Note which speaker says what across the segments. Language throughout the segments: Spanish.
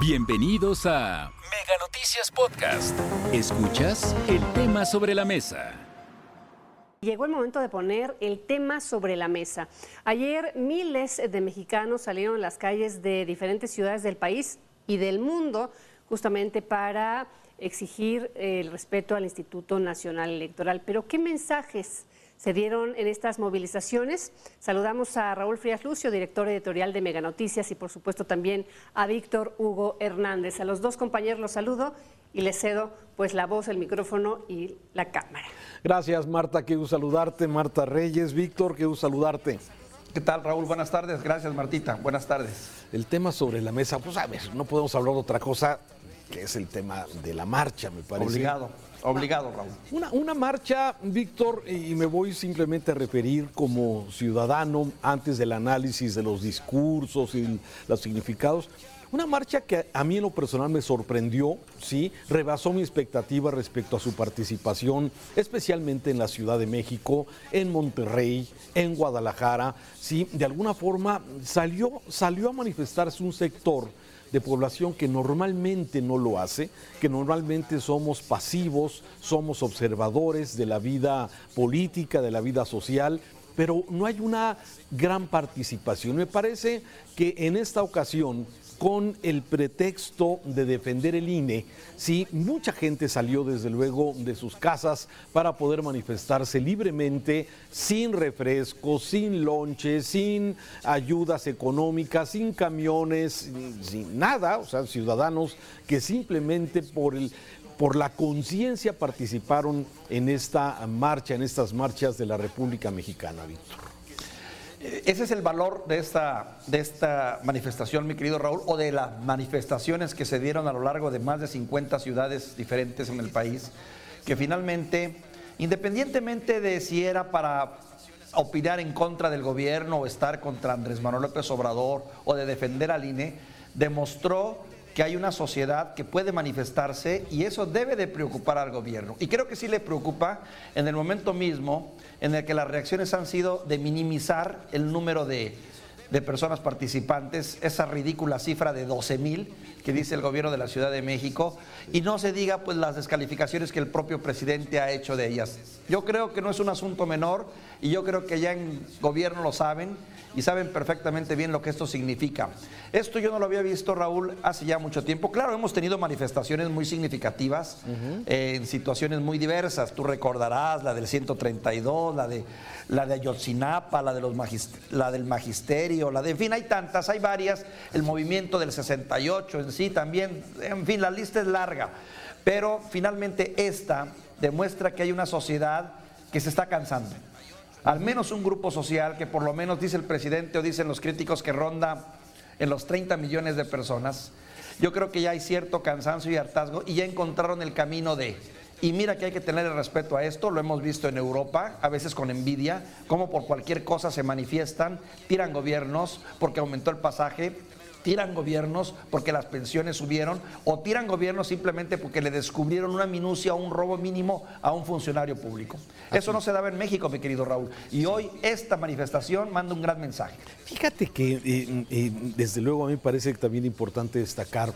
Speaker 1: Bienvenidos a Mega Noticias Podcast. Escuchas el tema sobre la mesa.
Speaker 2: Llegó el momento de poner el tema sobre la mesa. Ayer miles de mexicanos salieron a las calles de diferentes ciudades del país y del mundo justamente para exigir el respeto al Instituto Nacional Electoral. Pero ¿qué mensajes se dieron en estas movilizaciones? Saludamos a Raúl Frías Lucio, director editorial de Mega Noticias, y por supuesto también a Víctor Hugo Hernández. A los dos compañeros los saludo y les cedo pues la voz, el micrófono y la cámara.
Speaker 3: Gracias Marta, quiero saludarte. Marta Reyes, Víctor, quiero saludarte.
Speaker 4: ¿Qué tal, Raúl? Buenas tardes. Gracias, Martita. Buenas tardes.
Speaker 3: El tema sobre la mesa, pues a ver, no podemos hablar de otra cosa que es el tema de la marcha, me parece.
Speaker 4: Obligado, obligado, Raúl.
Speaker 3: Una, una marcha, Víctor, y me voy simplemente a referir como ciudadano antes del análisis de los discursos y los significados. Una marcha que a mí en lo personal me sorprendió, sí, rebasó mi expectativa respecto a su participación, especialmente en la Ciudad de México, en Monterrey, en Guadalajara, sí, de alguna forma salió, salió a manifestarse un sector de población que normalmente no lo hace, que normalmente somos pasivos, somos observadores de la vida política, de la vida social, pero no hay una gran participación. Me parece que en esta ocasión con el pretexto de defender el INE, sí, mucha gente salió desde luego de sus casas para poder manifestarse libremente, sin refrescos, sin lonches, sin ayudas económicas, sin camiones, sin nada, o sea, ciudadanos que simplemente por el por la conciencia participaron en esta marcha, en estas marchas de la República Mexicana, Víctor.
Speaker 4: Ese es el valor de esta, de esta manifestación, mi querido Raúl, o de las manifestaciones que se dieron a lo largo de más de 50 ciudades diferentes en el país, que finalmente, independientemente de si era para opinar en contra del gobierno o estar contra Andrés Manuel López Obrador o de defender al INE, demostró que hay una sociedad que puede manifestarse y eso debe de preocupar al gobierno. Y creo que sí le preocupa en el momento mismo en el que las reacciones han sido de minimizar el número de, de personas participantes, esa ridícula cifra de 12 mil que dice el gobierno de la Ciudad de México, y no se diga pues las descalificaciones que el propio presidente ha hecho de ellas. Yo creo que no es un asunto menor y yo creo que ya en gobierno lo saben y saben perfectamente bien lo que esto significa. Esto yo no lo había visto, Raúl, hace ya mucho tiempo. Claro, hemos tenido manifestaciones muy significativas eh, en situaciones muy diversas. Tú recordarás la del 132, la de la de Ayotzinapa, la, de los la del magisterio, la de, en fin, hay tantas, hay varias, el movimiento del 68 en sí también, en fin, la lista es larga, pero finalmente esta demuestra que hay una sociedad que se está cansando. Al menos un grupo social que por lo menos dice el presidente o dicen los críticos que ronda en los 30 millones de personas, yo creo que ya hay cierto cansancio y hartazgo y ya encontraron el camino de y mira que hay que tener el respeto a esto, lo hemos visto en Europa, a veces con envidia, como por cualquier cosa se manifiestan, tiran gobiernos porque aumentó el pasaje, tiran gobiernos porque las pensiones subieron o tiran gobiernos simplemente porque le descubrieron una minucia o un robo mínimo a un funcionario público. Eso no se daba en México, mi querido Raúl. Y hoy esta manifestación manda un gran mensaje.
Speaker 3: Fíjate que eh, eh, desde luego a mí me parece también importante destacar,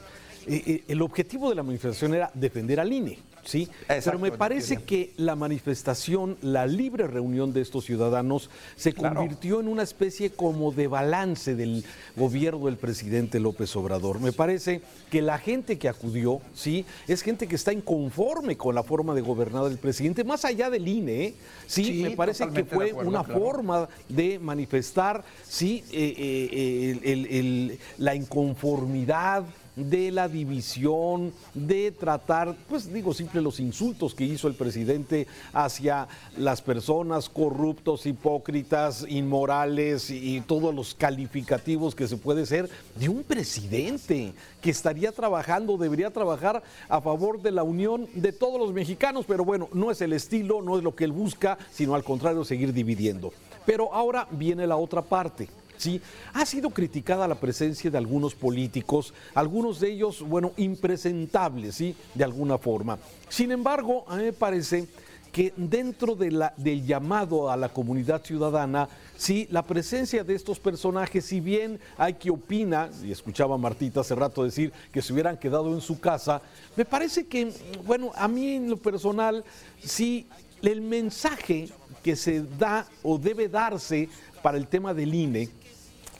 Speaker 3: eh, el objetivo de la manifestación era defender al INE. ¿Sí? Pero me parece que la manifestación, la libre reunión de estos ciudadanos se convirtió en una especie como de balance del gobierno del presidente López Obrador. Me parece que la gente que acudió, ¿sí? Es gente que está inconforme con la forma de gobernar del presidente, más allá del INE, ¿eh? ¿sí? me parece que fue una forma de manifestar, ¿sí? Eh, eh, la inconformidad de la división, de tratar, pues digo, simple los insultos que hizo el presidente hacia las personas corruptos, hipócritas, inmorales y, todos los calificativos que se puede ser de un presidente que estaría trabajando, debería trabajar a favor de la unión de todos los mexicanos, pero bueno, no es el estilo, no es lo que él busca, sino al contrario, seguir dividiendo. Pero ahora viene la otra parte ¿sí? Ha sido criticada la presencia de algunos políticos, algunos de ellos, bueno, impresentables, ¿sí? De alguna forma. Sin embargo, a mí me parece que dentro del llamado a la comunidad ciudadana, sí, la presencia de estos personajes, si bien hay que opina, y escuchaba a Martita hace rato decir que se hubieran quedado en su casa, me parece que, bueno, a mí en lo personal, sí, el mensaje que se da o debe darse para el tema del INE,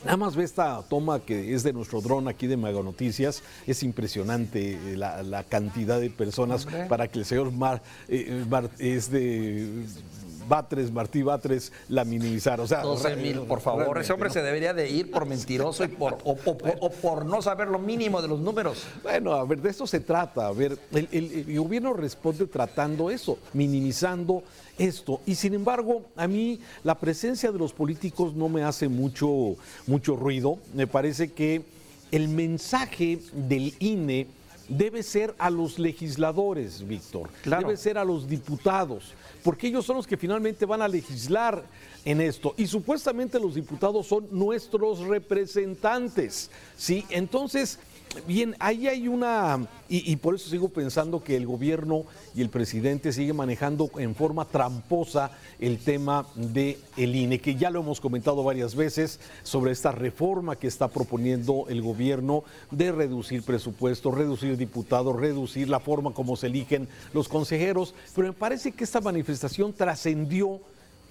Speaker 3: Nada más ve esta toma que es de nuestro dron aquí de Mega Noticias. Es impresionante eh, la, cantidad de personas para que el señor Mar, eh, es de Batres, Martí Batres, la minimizar. O sea,
Speaker 4: 12 mil, por favor. Ese hombre se debería de ir por mentiroso y por, o, por no saber lo mínimo de los números.
Speaker 3: Bueno, a ver, de esto se trata. A ver, el, gobierno responde tratando eso, minimizando esto. Y sin embargo, a mí la presencia de los políticos no me hace mucho, mucho ruido. Me parece que el mensaje del INE debe ser a los legisladores, Víctor. Debe ser a los diputados porque ellos son los que finalmente van a legislar en esto. Y supuestamente los diputados son nuestros representantes, ¿sí? Entonces, bien, ahí hay una, y, por eso sigo pensando que el gobierno y el presidente siguen manejando en forma tramposa el tema de el INE, que ya lo hemos comentado varias veces sobre esta reforma que está proponiendo el gobierno de reducir presupuestos, reducir diputados, reducir la forma como se eligen los consejeros, pero me parece que esta manifestación trascendió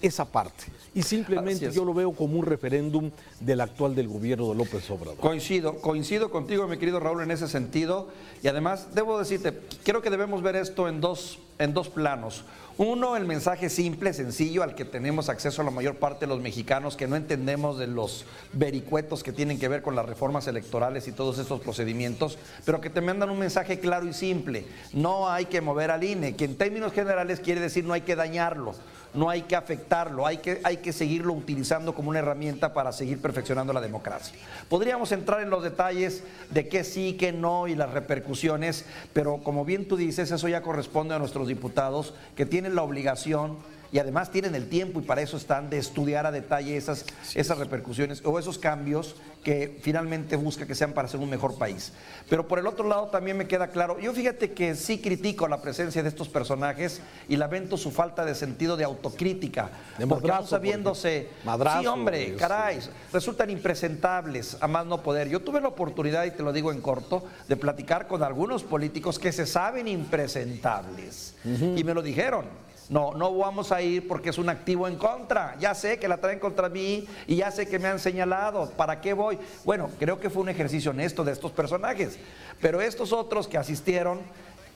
Speaker 3: esa parte. Y simplemente yo lo veo como un referéndum del actual del gobierno de López Obrador.
Speaker 4: Coincido, coincido contigo, mi querido Raúl, en ese sentido. Y además, debo decirte, creo que debemos ver esto en dos, en dos planos. Uno, el mensaje simple, sencillo, al que tenemos acceso la mayor parte de los mexicanos que no entendemos de los vericuetos que tienen que ver con las reformas electorales y todos estos procedimientos, pero que te mandan un mensaje claro y simple. No hay que mover al INE, que en términos generales quiere decir no hay que dañarlo no hay que afectarlo, hay que, hay que seguirlo utilizando como una herramienta para seguir perfeccionando la democracia. Podríamos entrar en los detalles de qué sí, qué no y las repercusiones, pero como bien tú dices, eso ya corresponde a diputados que tienen la obligación y además tienen el tiempo y para eso están de estudiar a detalle esas, esas repercusiones o esos cambios que finalmente busca que sean para ser un mejor país. Pero por el otro lado también me queda claro, yo fíjate que sí critico la presencia de estos personajes y lamento su falta de sentido de autocrítica, de porque aún sabiéndose, sí hombre, caray, resultan impresentables a más no poder. Yo tuve la oportunidad, y te lo digo en corto, de platicar con algunos políticos que se saben impresentables y me lo dijeron. No, no vamos a ir porque es un activo en contra. Ya sé que la traen contra mí y ya sé que me han señalado. ¿Para qué voy? Bueno, creo que fue un ejercicio honesto de estos personajes. Pero estos otros que asistieron,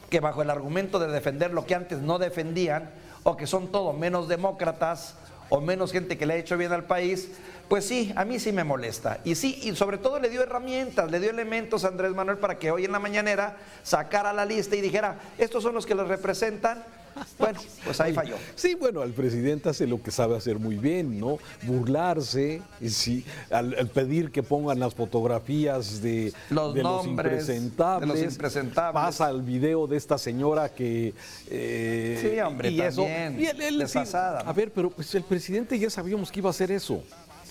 Speaker 4: que bajo el argumento de defender lo que antes no defendían, o que son todo menos demócratas, o menos gente que le ha hecho bien al país, pues sí, a mí sí me molesta. Y sí, y sobre todo le dio herramientas, le dio elementos a Andrés Manuel para que hoy en la mañanera sacara la lista y dijera, estos son los que los representan, bueno, pues ahí falló.
Speaker 3: Sí, bueno, el presidente hace lo que sabe hacer muy bien, ¿no? Burlarse, sí, al, pedir que pongan las fotografías de
Speaker 4: los, de los, impresentables, de los impresentables.
Speaker 3: Pasa el video de esta señora que...
Speaker 4: Eh, sí, hombre, y eso, y
Speaker 3: A ver, pero pues el presidente ya sabíamos que iba a hacer eso.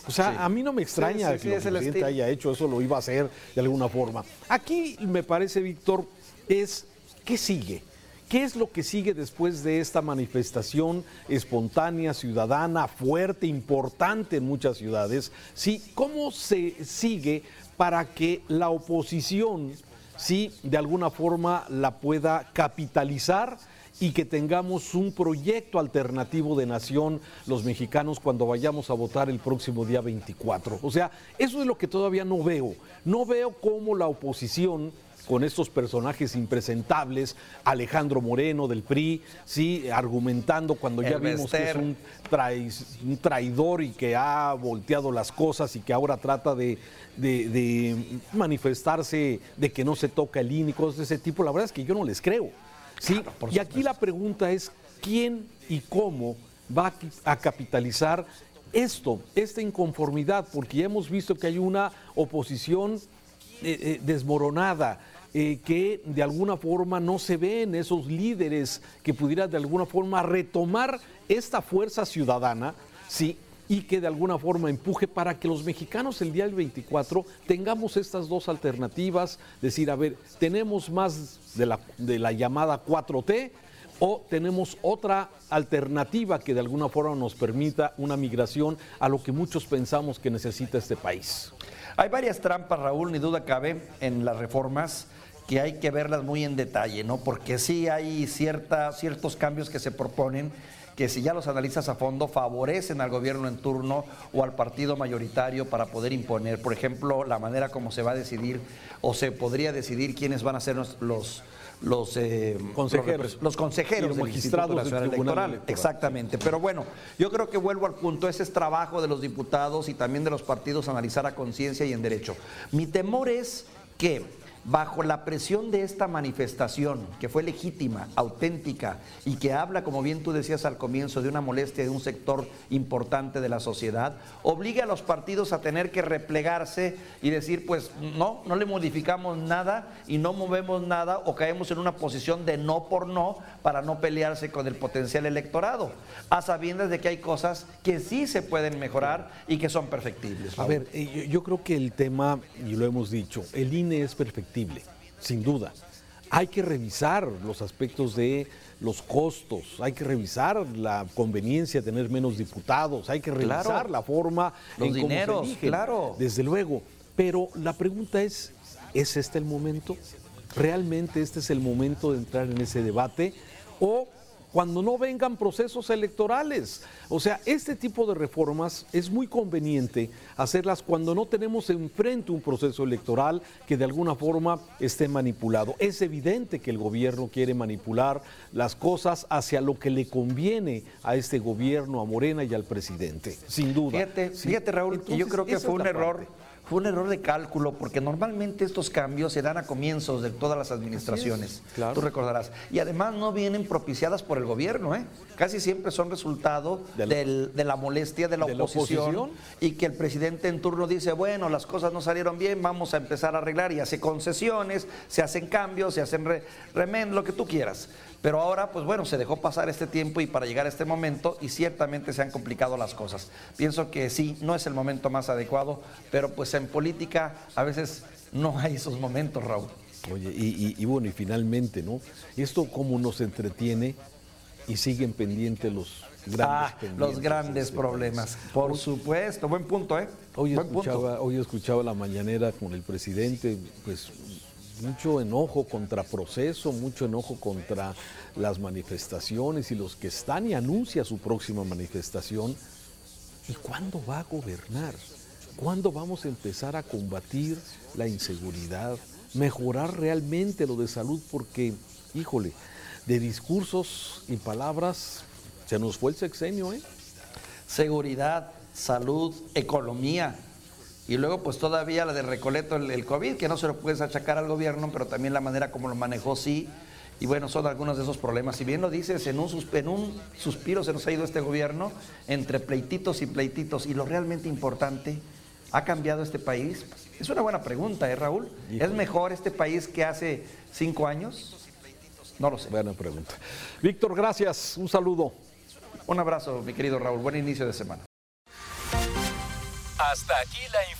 Speaker 3: O sea, a mí no me extraña que el presidente haya hecho eso, lo iba a hacer de alguna forma. Aquí me parece, Víctor, es ¿qué sigue? ¿Qué es lo que sigue después de esta manifestación espontánea, ciudadana, fuerte, importante en muchas ciudades? ¿Sí? ¿Cómo se sigue para que la oposición, sí, de alguna forma la pueda capitalizar? y que tengamos un proyecto alternativo de nación los mexicanos cuando vayamos a votar el próximo día 24. O sea, eso es lo que todavía no veo. No veo cómo la oposición con estos personajes impresentables, Alejandro Moreno del PRI, sí, argumentando cuando ya vimos que es un, traidor y que ha volteado las cosas y que ahora trata de, manifestarse de que no se toca el INE y cosas de ese tipo, la verdad es que yo no les creo. Sí, y aquí la pregunta es quién y cómo va a capitalizar esto, esta inconformidad, porque ya hemos visto que hay una oposición eh, eh, desmoronada, eh, que de alguna forma no se ven esos líderes que pudieran de alguna forma retomar esta fuerza ciudadana, sí, y que de alguna forma empuje para que los mexicanos el día del 24 tengamos estas dos alternativas, decir, a ver, tenemos más de la, de la llamada 4T o tenemos otra alternativa que de alguna forma nos permita una migración a lo que muchos pensamos que necesita este país?
Speaker 4: Hay varias trampas, Raúl, ni duda cabe, en las reformas que hay que verlas muy en detalle, ¿no? Porque sí hay cierta, ciertos cambios que se proponen que si ya los analizas a fondo favorecen al gobierno en turno o al partido mayoritario para poder imponer, por ejemplo, la manera como se va a decidir o se podría decidir quiénes van a ser los, los
Speaker 3: eh, consejeros,
Speaker 4: los, consejeros
Speaker 3: magistrados del Tribunal Electoral.
Speaker 4: Exactamente. Pero bueno, yo creo que vuelvo al punto, ese es trabajo de los diputados y también de los partidos analizar a conciencia y en derecho. Mi temor es que bajo la presión de esta manifestación, que fue legítima, auténtica y que habla, como bien tú decías al comienzo, de una molestia de un sector importante de la sociedad, obliga a los partidos a tener que replegarse y decir, pues no, no le modificamos nada y no movemos nada o caemos en una posición de no por no para no pelearse con el potencial electorado, a sabiendas de que hay cosas que sí se pueden mejorar y que son perfectibles.
Speaker 3: A ver, eh, yo creo que el tema, y lo hemos dicho, el INE es perfectible sin duda. Hay que revisar los aspectos de los costos, hay que revisar la conveniencia de tener menos diputados, hay que revisar la forma
Speaker 4: los en dineros, claro.
Speaker 3: Desde luego. Pero la pregunta es, ¿es este el momento? ¿Realmente este es el momento de entrar en ese debate? ¿O cuando no vengan procesos electorales. O sea, este tipo de reformas es muy conveniente hacerlas cuando no tenemos enfrente un proceso electoral que de alguna forma esté manipulado. Es evidente que el gobierno quiere manipular las cosas hacia lo que le conviene a este gobierno, a Morena y al presidente, sin duda.
Speaker 4: Fíjate, fíjate Raúl, yo creo que fue un error fue un error de cálculo porque normalmente estos cambios se dan a comienzos de todas las administraciones. Tú recordarás. Y además no vienen propiciadas por el gobierno, ¿eh? Casi siempre son resultado de la, molestia de la, oposición, y que el presidente en turno dice, bueno, las cosas no salieron bien, vamos a empezar a arreglar y hace concesiones, se hacen cambios, se hacen re, lo que tú quieras. Pero ahora, pues bueno, se dejó pasar este tiempo y para llegar a este momento y ciertamente se han complicado las cosas. Pienso que sí, no es el momento más adecuado, pero pues en política a veces no hay esos momentos, Raúl.
Speaker 3: Oye, y, bueno, y finalmente, ¿no? Esto cómo nos entretiene y siguen pendientes los grandes
Speaker 4: ah, los grandes problemas. Por supuesto, buen punto, ¿eh?
Speaker 3: Hoy escuchaba, hoy escuchaba la mañanera con el presidente, pues mucho enojo contra proceso, mucho enojo contra las manifestaciones y los que están y anuncia su próxima manifestación. ¿Y cuándo va a gobernar? ¿Cuándo vamos a empezar a combatir la inseguridad? Mejorar realmente lo de salud porque, híjole, de discursos y palabras se nos fue el sexenio, ¿eh?
Speaker 4: Seguridad, salud, economía, y luego, pues todavía la de Recoleto, el, COVID, que no se lo puedes achacar al gobierno, pero también la manera como lo manejó, sí. Y bueno, son algunos de esos problemas. Si bien lo dices, en un, en un suspiro se nos ha ido este gobierno entre pleititos y pleititos. Y lo realmente importante, ¿ha cambiado este país? Es una buena pregunta, ¿eh, Raúl? ¿Es mejor este país que hace cinco años? No lo sé.
Speaker 3: Buena pregunta. Víctor, gracias. Un saludo.
Speaker 4: Un abrazo, mi querido Raúl. Buen inicio de semana.
Speaker 1: Hasta aquí la